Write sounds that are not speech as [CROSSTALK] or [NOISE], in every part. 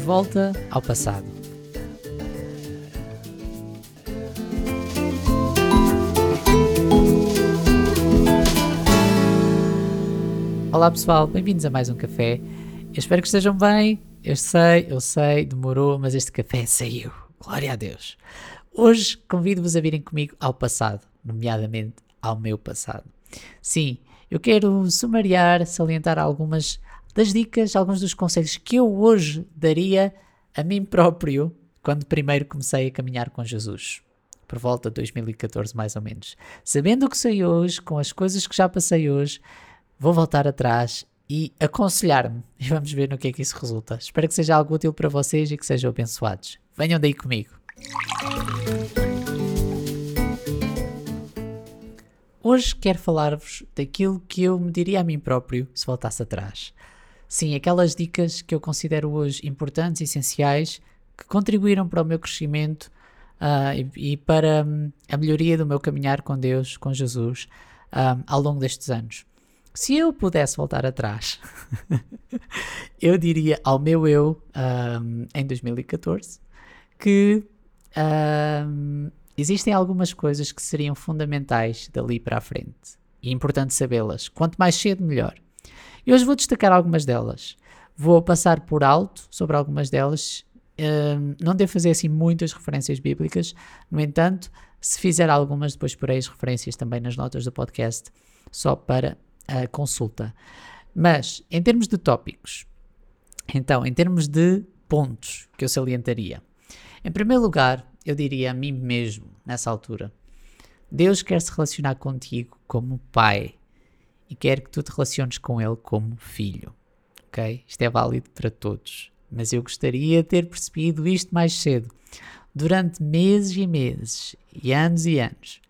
De volta ao passado. Olá pessoal, bem-vindos a mais um café. Eu espero que estejam bem. Eu sei, eu sei, demorou, mas este café saiu. Glória a Deus. Hoje convido-vos a virem comigo ao passado, nomeadamente ao meu passado. Sim, eu quero sumariar, salientar algumas das dicas, alguns dos conselhos que eu hoje daria a mim próprio quando primeiro comecei a caminhar com Jesus. Por volta de 2014, mais ou menos. Sabendo o que sei hoje, com as coisas que já passei hoje, vou voltar atrás e aconselhar-me. E vamos ver no que é que isso resulta. Espero que seja algo útil para vocês e que sejam abençoados. Venham daí comigo. Hoje quero falar-vos daquilo que eu me diria a mim próprio se voltasse atrás. Sim, aquelas dicas que eu considero hoje importantes essenciais que contribuíram para o meu crescimento uh, e, e, para um, a melhoria do meu caminhar com Deus, com Jesus, um, ao longo destes anos. Se eu pudesse voltar atrás, [LAUGHS] eu diria ao meu eu um, em 2014 que existem algumas coisas que seriam fundamentais dali para a frente e é importante sabê-las. Quanto mais cedo, melhor. E hoje vou destacar algumas delas. Vou passar por alto sobre algumas delas. Uh, não devo fazer assim muitas referências bíblicas, no entanto, se fizer algumas, depois porei as referências também nas notas do podcast, só para a consulta. Mas, em termos de tópicos, então, em termos de pontos que eu salientaria, em primeiro lugar, eu diria a mim mesmo, nessa altura: Deus quer se relacionar contigo como pai e quer que tu te relaciones com Ele como filho. Ok? Isto é válido para todos. Mas eu gostaria de ter percebido isto mais cedo. Durante meses e meses, e anos e anos,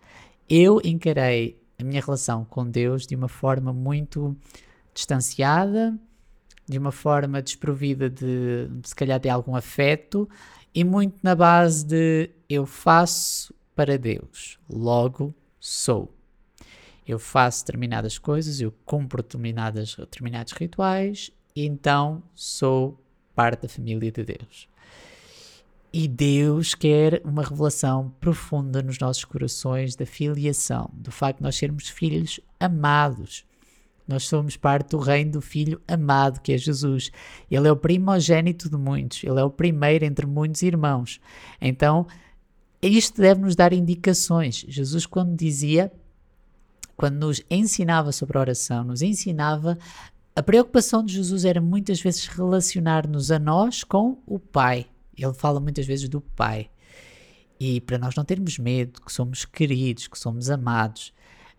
eu encarei a minha relação com Deus de uma forma muito distanciada, de uma forma desprovida de, se calhar, de algum afeto e muito na base de eu faço para Deus, logo sou. Eu faço determinadas coisas, eu cumpro determinadas, determinados rituais, e então sou parte da família de Deus. E Deus quer uma revelação profunda nos nossos corações da filiação, do facto de nós sermos filhos amados. Nós somos parte do reino do Filho amado, que é Jesus. Ele é o primogênito de muitos, ele é o primeiro entre muitos irmãos. Então, isto deve nos dar indicações. Jesus, quando dizia, quando nos ensinava sobre a oração, nos ensinava. A preocupação de Jesus era muitas vezes relacionar-nos a nós com o Pai. Ele fala muitas vezes do Pai. E para nós não termos medo, que somos queridos, que somos amados,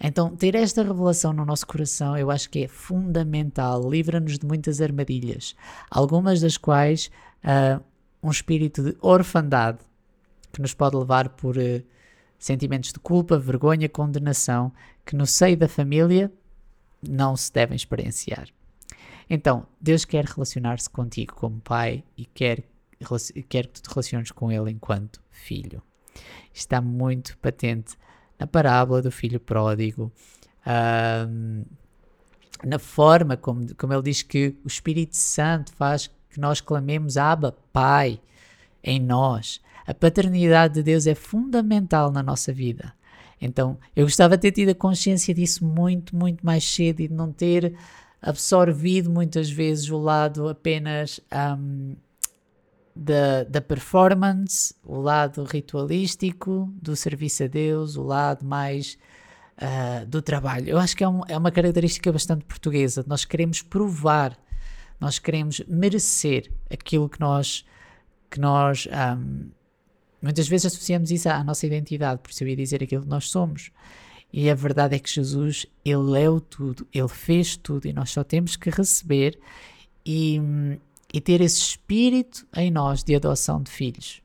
então, ter esta revelação no nosso coração eu acho que é fundamental, livra-nos de muitas armadilhas, algumas das quais uh, um espírito de orfandade que nos pode levar por uh, sentimentos de culpa, vergonha, condenação, que no seio da família não se devem experienciar. Então, Deus quer relacionar-se contigo como pai e quer, quer que tu te relaciones com Ele enquanto filho. Está muito patente na parábola do filho pródigo, uh, na forma como, como ele diz que o Espírito Santo faz que nós clamemos Abba, Pai, em nós. A paternidade de Deus é fundamental na nossa vida. Então, eu gostava de ter tido a consciência disso muito, muito mais cedo e de não ter absorvido muitas vezes o lado apenas um, da, da performance, o lado ritualístico do serviço a Deus, o lado mais uh, do trabalho. Eu acho que é, um, é uma característica bastante portuguesa. Nós queremos provar, nós queremos merecer aquilo que nós, que nós um, muitas vezes associamos isso à nossa identidade, por isso eu ia dizer aquilo que nós somos. E a verdade é que Jesus, Ele é o tudo, Ele fez tudo e nós só temos que receber e, e ter esse espírito em nós de adoção de filhos,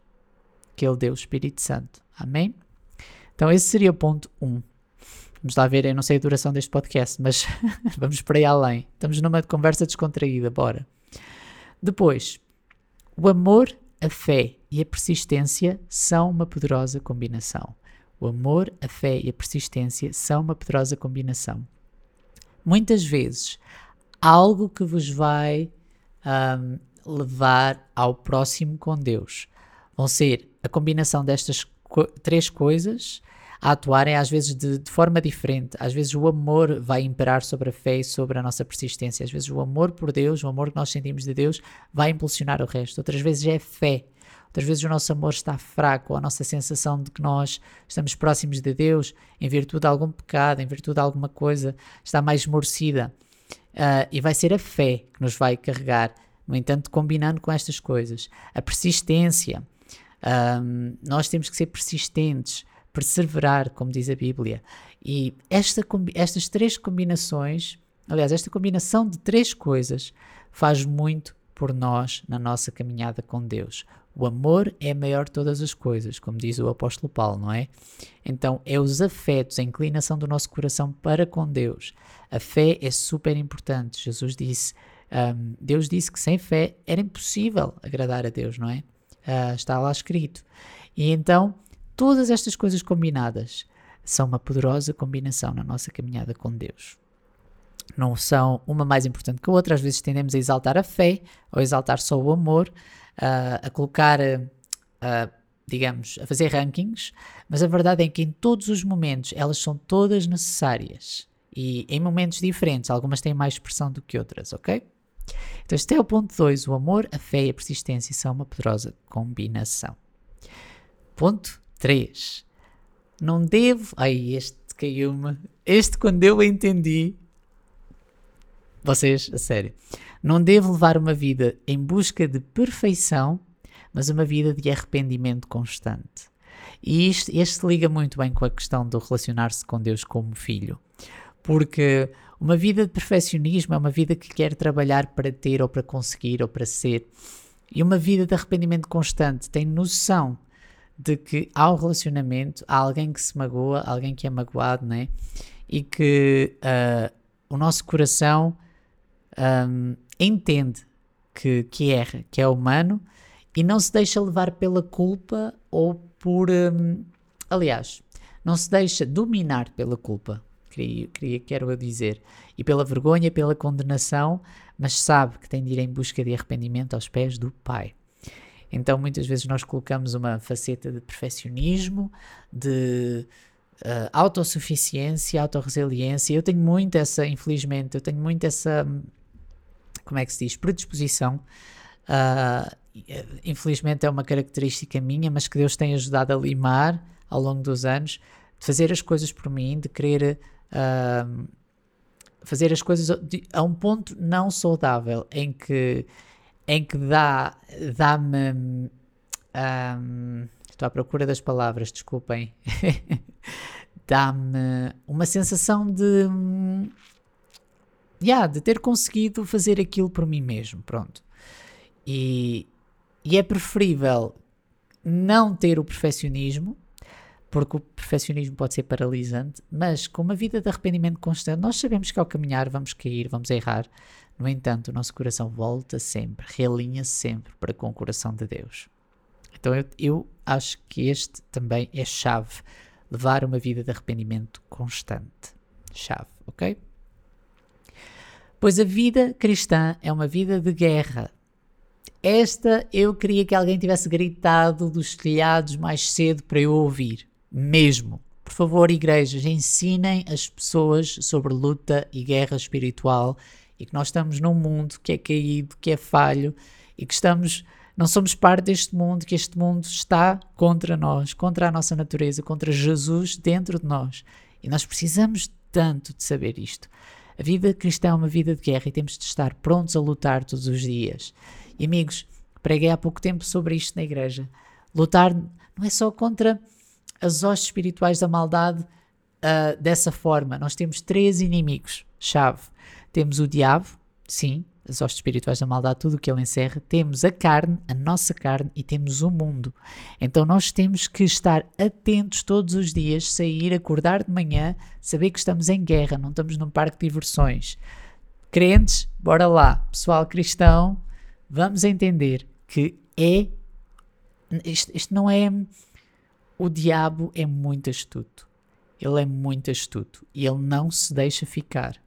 que Ele deu o Espírito Santo. Amém? Então, esse seria o ponto 1. Um. Vamos lá ver, eu não sei a duração deste podcast, mas [LAUGHS] vamos para aí além. Estamos numa conversa descontraída, bora. Depois, o amor, a fé e a persistência são uma poderosa combinação. O amor, a fé e a persistência são uma poderosa combinação. Muitas vezes, algo que vos vai um, levar ao próximo com Deus. Vão ser a combinação destas co três coisas a atuarem às vezes de, de, forma diferente. Às vezes o amor vai imperar sobre a fé e sobre a nossa persistência. Às vezes o amor por Deus, o amor que nós sentimos de Deus, vai impulsionar o resto. Outras vezes é fé. Outras vezes o nosso amor está fraco, ou a nossa sensação de que nós estamos próximos de Deus em virtude de algum pecado, em virtude de alguma coisa, está mais esmorecida. Uh, e vai ser a fé que nos vai carregar. No entanto, combinando com estas coisas, a persistência. Um, nós temos que ser persistentes perseverar, como diz a Bíblia. E esta, estas três combinações, aliás, esta combinação de três coisas faz muito por nós na nossa caminhada com Deus. O amor é maior de todas as coisas, como diz o apóstolo Paulo, não é? Então, é os afetos, a inclinação do nosso coração para com Deus. A fé é super importante. Jesus disse, um, Deus disse que sem fé era impossível agradar a Deus, não é? Uh, está lá escrito. E então, Todas estas coisas combinadas são uma poderosa combinação na nossa caminhada com Deus. Não são uma mais importante que a outra, às vezes tendemos a exaltar a fé ou exaltar só o amor, uh, a colocar, uh, digamos, a fazer rankings, mas a verdade é que em todos os momentos elas são todas necessárias e em momentos diferentes, algumas têm mais expressão do que outras, ok? Então, este é o ponto 2. O amor, a fé e a persistência são uma poderosa combinação. Ponto 3. Não devo. Ai, este caiu-me. Este, quando eu entendi. Vocês, a sério. Não devo levar uma vida em busca de perfeição, mas uma vida de arrependimento constante. E isto, este liga muito bem com a questão do relacionar-se com Deus como filho. Porque uma vida de perfeccionismo é uma vida que quer trabalhar para ter ou para conseguir ou para ser. E uma vida de arrependimento constante tem noção de que há um relacionamento, há alguém que se magoa, alguém que é magoado, né? E que uh, o nosso coração um, entende que, que erra, que é humano e não se deixa levar pela culpa ou por. Um, aliás, não se deixa dominar pela culpa, queria, queria, quero eu dizer, e pela vergonha, pela condenação, mas sabe que tem de ir em busca de arrependimento aos pés do Pai. Então muitas vezes nós colocamos uma faceta de perfeccionismo, de uh, autossuficiência, autorresiliência. Eu tenho muito essa, infelizmente, eu tenho muito essa, como é que se diz, predisposição. Uh, infelizmente é uma característica minha, mas que Deus tem ajudado a limar ao longo dos anos, de fazer as coisas por mim, de querer uh, fazer as coisas a um ponto não saudável, em que em que dá, dá-me. Um, estou à procura das palavras, desculpem. [LAUGHS] dá-me uma sensação de. Yeah, de ter conseguido fazer aquilo por mim mesmo, pronto. E, e é preferível não ter o perfeccionismo, porque o perfeccionismo pode ser paralisante, mas com uma vida de arrependimento constante, nós sabemos que ao caminhar vamos cair, vamos errar, no entanto, o nosso coração volta sempre, realinha sempre para com o coração de Deus. Então eu, eu acho que este também é chave. Levar uma vida de arrependimento constante. Chave, ok? Pois a vida cristã é uma vida de guerra. Esta eu queria que alguém tivesse gritado dos telhados mais cedo para eu ouvir. Mesmo. Por favor, igrejas, ensinem as pessoas sobre luta e guerra espiritual e que nós estamos num mundo que é caído, que é falho e que estamos não somos parte deste mundo, que este mundo está contra nós, contra a nossa natureza, contra Jesus dentro de nós. E nós precisamos tanto de saber isto. A vida cristã é uma vida de guerra e temos de estar prontos a lutar todos os dias. E amigos, preguei há pouco tempo sobre isto na igreja. Lutar não é só contra as hostes espirituais da maldade uh, dessa forma. Nós temos três inimigos chave. Temos o diabo, sim, as hostes espirituais da maldade, tudo o que ele encerra. Temos a carne, a nossa carne, e temos o mundo. Então nós temos que estar atentos todos os dias, sair, acordar de manhã, saber que estamos em guerra, não estamos num parque de diversões. Crentes, bora lá. Pessoal cristão, vamos entender que é. Isto, isto não é. O diabo é muito astuto. Ele é muito astuto e ele não se deixa ficar.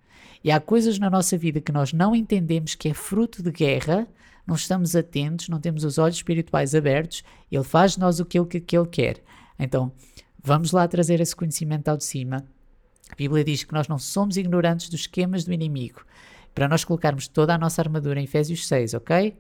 E há coisas na nossa vida que nós não entendemos que é fruto de guerra, não estamos atentos, não temos os olhos espirituais abertos, Ele faz de nós o que que ele quer. Então, vamos lá trazer esse conhecimento ao de cima. A Bíblia diz que nós não somos ignorantes dos esquemas do inimigo. Para nós colocarmos toda a nossa armadura em Efésios 6, ok?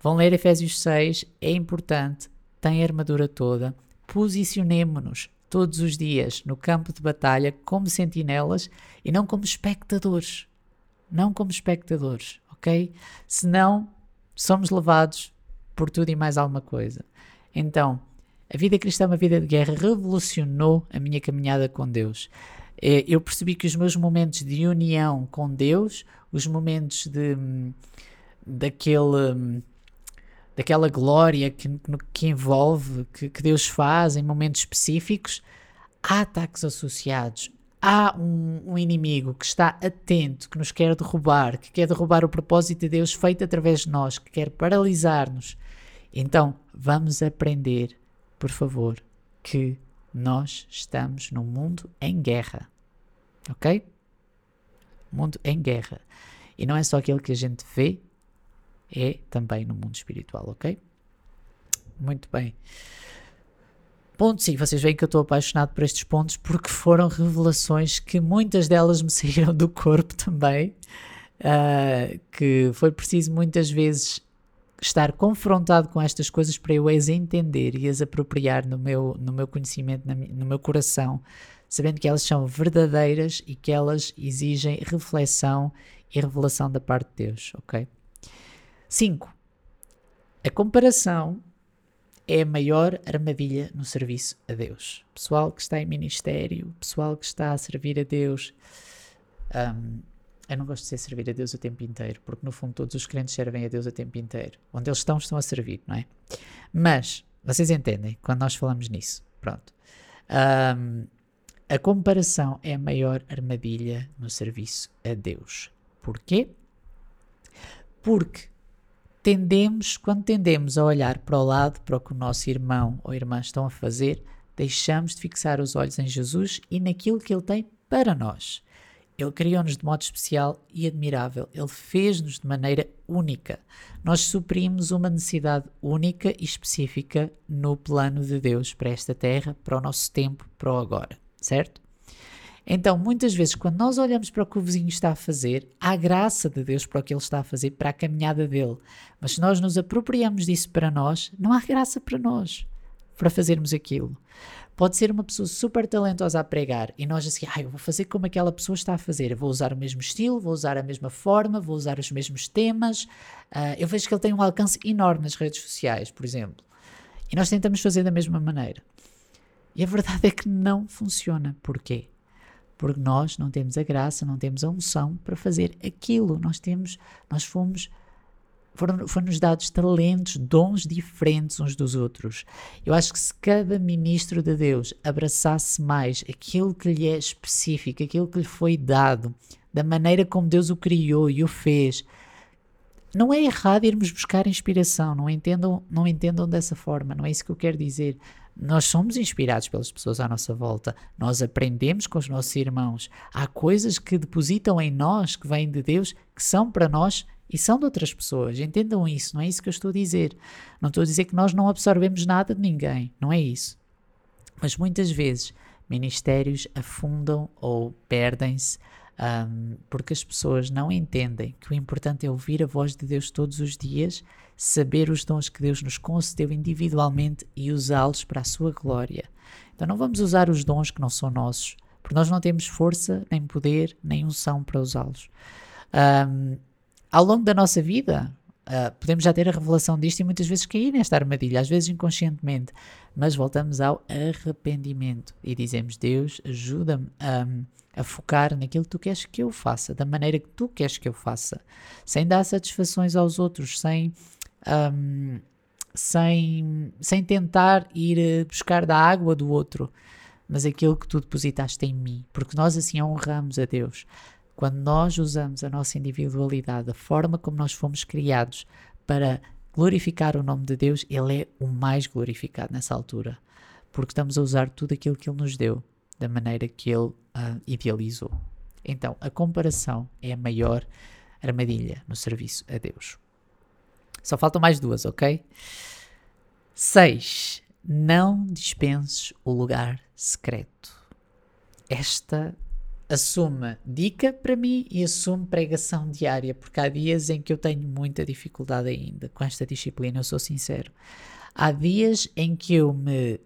Vão ler Efésios 6, é importante, tem a armadura toda. Posicionemo-nos todos os dias no campo de batalha como sentinelas e não como espectadores. Não como espectadores, ok? Senão somos levados por tudo e mais alguma coisa. Então, a vida cristã, uma vida de guerra, revolucionou a minha caminhada com Deus. Eh, eu percebi que os meus momentos de união com Deus, os momentos de daquele daquela glória que, que envolve, que, que Deus faz em momentos específicos, há ataques associados, há um, um, inimigo que está atento, que nos quer derrubar, que quer derrubar o propósito de Deus feito através de nós, que quer paralisar-nos. Então, vamos aprender, por favor, que nós estamos num mundo em guerra. Ok? Mundo em guerra. E não é só aquilo que a gente vê, é também no mundo espiritual, ok? Muito bem. Ponto sim, vocês veem que eu estou apaixonado por estes pontos porque foram revelações que muitas delas me [LAUGHS] saíram do corpo também. Uh, que foi preciso muitas vezes estar confrontado com estas coisas para eu as entender e as apropriar no meu, no meu conhecimento, no meu coração, sabendo que elas são verdadeiras e que elas exigem reflexão e revelação da parte de Deus, ok? 5. A comparação é a maior armadilha no serviço a Deus. Pessoal que está em ministério, pessoal que está a servir a Deus. Um, eu não gosto de ser servir a Deus o tempo inteiro, porque no fundo todos os crentes servem a Deus o tempo inteiro. Onde eles estão, estão a servir, não é? Mas, vocês entendem quando nós falamos nisso. Pronto. Um, a comparação é a maior armadilha no serviço a Deus. Porquê? Porque tendemos, quando tendemos a olhar para o lado, para o que o nosso irmão ou irmã estão a fazer, deixamos de fixar os olhos em Jesus e naquilo que Ele tem para nós. Ele criou-nos de modo especial e admirável. Ele fez-nos de maneira única. Nós suprimos uma necessidade única e específica no plano de Deus para esta terra, para o nosso tempo, para o agora. Certo? Então, muitas vezes, quando nós olhamos para o que o vizinho está a fazer, há graça de Deus para o que ele está a fazer, para a caminhada dele. Mas se nós nos apropriamos disso para nós, não há graça para nós para fazermos aquilo. Pode ser uma pessoa super talentosa a pregar e nós assim, ah, eu vou fazer como aquela pessoa está a fazer. Vou usar o mesmo estilo, vou usar a mesma forma, vou usar os mesmos temas. Uh, eu vejo que ele tem um alcance enorme nas redes sociais, por exemplo. E nós tentamos fazer da mesma maneira. E a verdade é que não funciona. Porquê? Porque nós não temos a graça, não temos a unção para fazer aquilo. Nós temos, nós fomos foram, foram-nos dados talentos, dons diferentes uns dos outros. Eu acho que se cada ministro de Deus abraçasse mais aquilo que lhe é específico, aquilo que lhe foi dado, da maneira como Deus o criou e o fez, não é errado irmos buscar inspiração, não entendam, não entendam dessa forma, não é isso que eu quero dizer. Nós somos inspirados pelas pessoas à nossa volta, nós aprendemos com os nossos irmãos. Há coisas que depositam em nós, que vêm de Deus, que são para nós e são de outras pessoas. Entendam isso, não é isso que eu estou a dizer. Não estou a dizer que nós não absorvemos nada de ninguém, não é isso. Mas muitas vezes ministérios afundam ou perdem-se um, porque as pessoas não entendem que o importante é ouvir a voz de Deus todos os dias, saber os dons que Deus nos concedeu individualmente e usá-los para a sua glória. Então não vamos usar os dons que não são nossos, porque nós não temos força, nem poder, nem unção para usá-los. Um, ao longo da nossa vida, Uh, podemos já ter a revelação disto e muitas vezes cair nesta armadilha, às vezes inconscientemente, mas voltamos ao arrependimento e dizemos: Deus, ajuda-me a, a focar naquilo que tu queres que eu faça, da maneira que tu queres que eu faça, sem dar satisfações aos outros, sem, um, sem, sem tentar ir buscar da água do outro, mas aquilo que tu depositaste em mim, porque nós assim honramos a Deus. Quando nós usamos a nossa individualidade, a forma como nós fomos criados para glorificar o nome de Deus, Ele é o mais glorificado nessa altura, porque estamos a usar tudo aquilo que Ele nos deu da maneira que Ele uh, idealizou. Então, a comparação é a maior armadilha no serviço a Deus. Só faltam mais duas, ok? 6. Não dispenses o lugar secreto. Esta assume dica para mim e assume pregação diária, porque há dias em que eu tenho muita dificuldade ainda com esta disciplina, eu sou sincero. Há dias em que eu me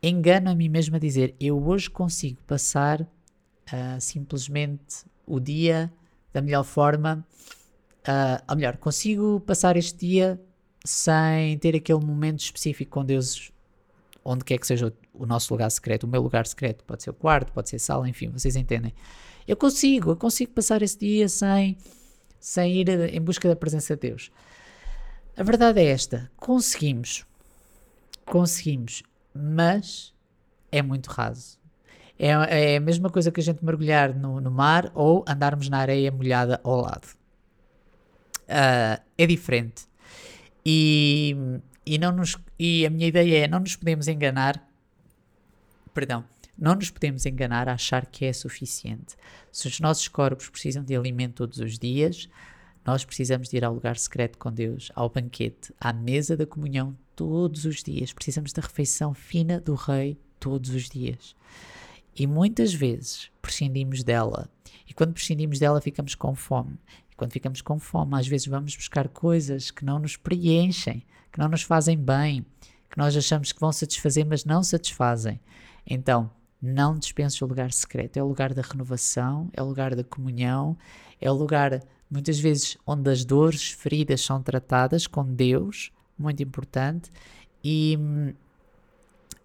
engano a mim mesmo a dizer eu hoje consigo passar uh, simplesmente o dia da melhor forma, uh, ou melhor, consigo passar este dia sem ter aquele momento específico com Deus, onde quer que seja o, nosso lugar secreto, o meu lugar secreto, pode ser o quarto, pode ser a sala, enfim, vocês entendem. Eu consigo, eu consigo passar esse dia sem, sem ir em busca da presença de Deus. A verdade é esta: conseguimos, conseguimos, mas é muito raso. É, é a mesma coisa que a gente mergulhar no, no mar ou andarmos na areia molhada ao lado. Uh, é diferente. E, e, não nos, e a minha ideia é: não nos podemos enganar. Perdão. Não nos podemos enganar a achar que é suficiente. Se os nossos corpos precisam de alimento todos os dias, nós precisamos de ir ao lugar secreto com Deus, ao banquete, à mesa da comunhão todos os dias. Precisamos da refeição fina do Rei todos os dias. E muitas vezes prescindimos dela. E quando prescindimos dela, ficamos com fome. E quando ficamos com fome, às vezes vamos buscar coisas que não nos preenchem, que não nos fazem bem, que nós achamos que vão satisfazer, mas não satisfazem. Então, não dispense o lugar secreto. É o lugar da renovação, é o lugar da comunhão, é o lugar, muitas vezes, onde as dores, feridas são tratadas com Deus, muito importante, e,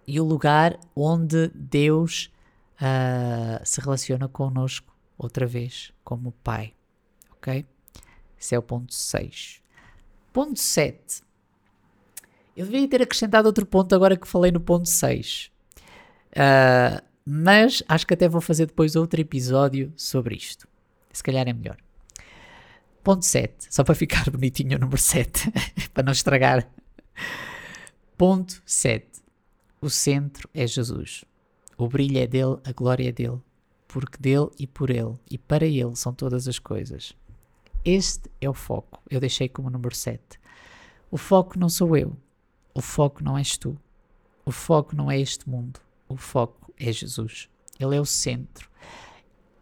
e o lugar onde Deus uh, se relaciona connosco outra vez, como Pai. Ok? Esse é o ponto 6. Ponto 7. Eu devia ter acrescentado outro ponto agora que falei no ponto 6. Uh, mas acho que até vou fazer depois outro episódio sobre isto. Se calhar é melhor. Ponto 7. Só para ficar [LAUGHS] bonitinho o número 7. [LAUGHS] para não estragar. Ponto 7. O centro é Jesus. O brilho é dele, a glória é dele, porque dele e por ele e para ele são todas as coisas. Este é o foco. Eu deixei como número 7. O foco não sou eu. O foco não és tu. O foco não é este mundo. O foco é Jesus. Ele é o centro.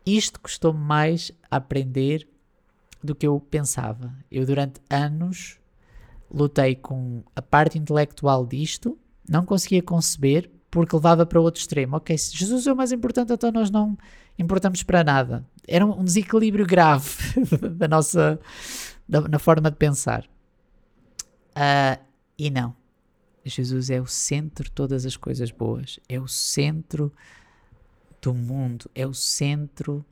Isto custou-me mais a aprender do que eu pensava. Eu, durante anos, lutei com a parte intelectual disto, não conseguia conceber porque levava para outro extremo. Ok, se Jesus é o mais importante, então nós não importamos para nada. Era um desequilíbrio grave [LAUGHS] da nossa da, na forma de pensar. Uh, e não. Jesus é o centro de todas as coisas boas. É o centro do mundo. É o centro.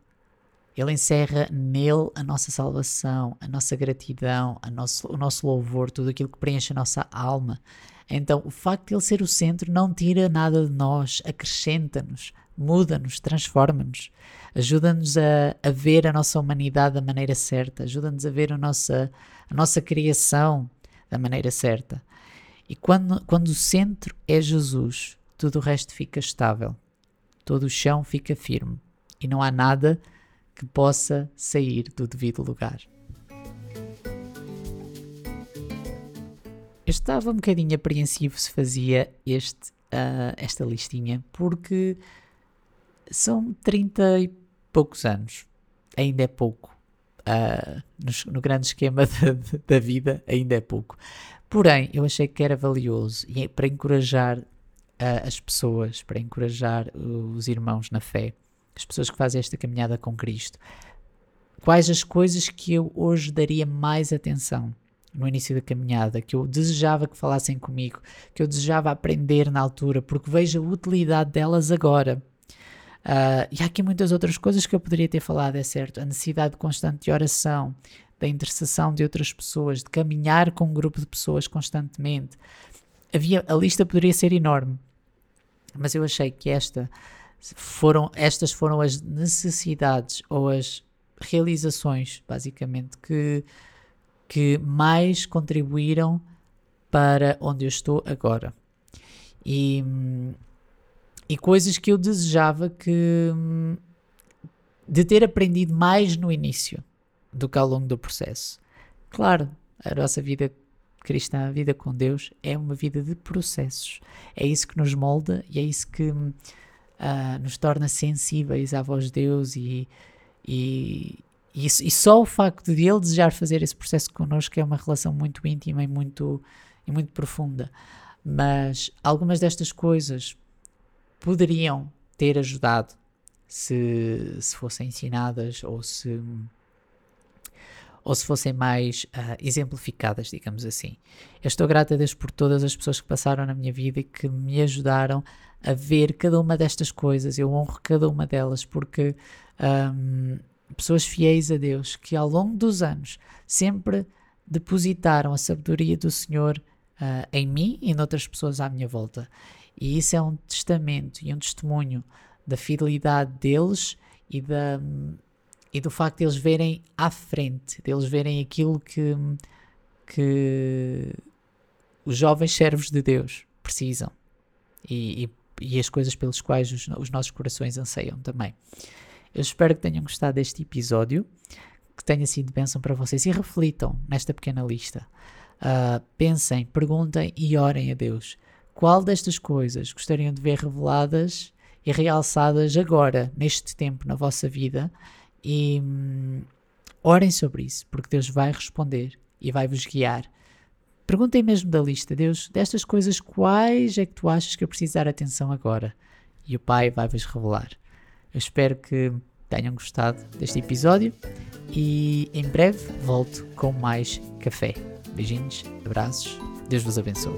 Ele encerra nele a nossa salvação, a nossa gratidão, a nosso, o nosso louvor, tudo aquilo que preenche a nossa alma. Então, o facto de ele ser o centro não tira nada de nós, acrescenta-nos, muda-nos, transforma-nos, ajuda-nos a, a, ver a nossa humanidade da maneira certa, ajuda-nos a ver a nossa, a nossa criação da maneira certa. E quando, quando o centro é Jesus, tudo o resto fica estável, todo o chão fica firme e não há nada que possa sair do devido lugar. Eu estava um bocadinho apreensivo se fazia este, uh, esta listinha, porque são 30 e poucos anos. Ainda é pouco. Uh, no, no, grande esquema [LAUGHS] da, da vida, ainda é pouco. Porém, eu achei que era valioso e é para encorajar uh, as pessoas, para encorajar os irmãos na fé, as pessoas que fazem esta caminhada com Cristo. Quais as coisas que eu hoje daria mais atenção? no início da caminhada, que eu desejava que falassem comigo, que eu desejava aprender na altura, porque vejo a utilidade delas agora. Uh, e há aqui muitas outras coisas que eu poderia ter falado, é certo. A necessidade constante de oração, da intercessão de outras pessoas, de caminhar com um grupo de pessoas constantemente. Havia, a lista poderia ser enorme, mas eu achei que esta foram, estas foram as necessidades ou as realizações, basicamente, que que mais contribuíram para onde eu estou agora. E, e coisas que eu desejava que de ter aprendido mais no início do que ao longo do processo. Claro, a nossa vida cristã, a vida com Deus, é uma vida de processos. É isso que nos molda e é isso que uh, nos torna sensíveis à voz de Deus e, e, e, e, só o facto de Ele desejar fazer esse processo connosco é uma relação muito íntima e muito, e muito profunda. Mas algumas destas coisas poderiam ter ajudado se, se fossem ensinadas ou se ou se fossem mais uh, exemplificadas, digamos assim. Eu estou grata a Deus por todas as pessoas que passaram na minha vida e que me ajudaram a ver cada uma destas coisas. Eu honro cada uma delas porque um, pessoas fiéis a Deus que ao longo dos anos sempre depositaram a sabedoria do Senhor uh, em mim e noutras pessoas à minha volta. E isso é um testamento e um testemunho da fidelidade deles e da e do facto de eles verem à frente, de eles verem aquilo que, que os jovens servos de Deus precisam e, e, e as coisas pelas quais os, os, nossos corações anseiam também. Eu espero que tenham gostado deste episódio, que tenha sido bênção para vocês e reflitam nesta pequena lista. Uh, pensem, perguntem e orem a Deus. Qual destas coisas gostariam de ver reveladas e realçadas agora, neste tempo, na vossa vida? E hum, orem sobre isso, porque Deus vai responder e vai vos guiar. Perguntem mesmo da lista, Deus, destas coisas, quais é que tu achas que eu preciso dar atenção agora? E o Pai vai vos revelar. Eu espero que tenham gostado deste episódio e em breve volto com mais café. Beijinhos, abraços, Deus vos abençoe.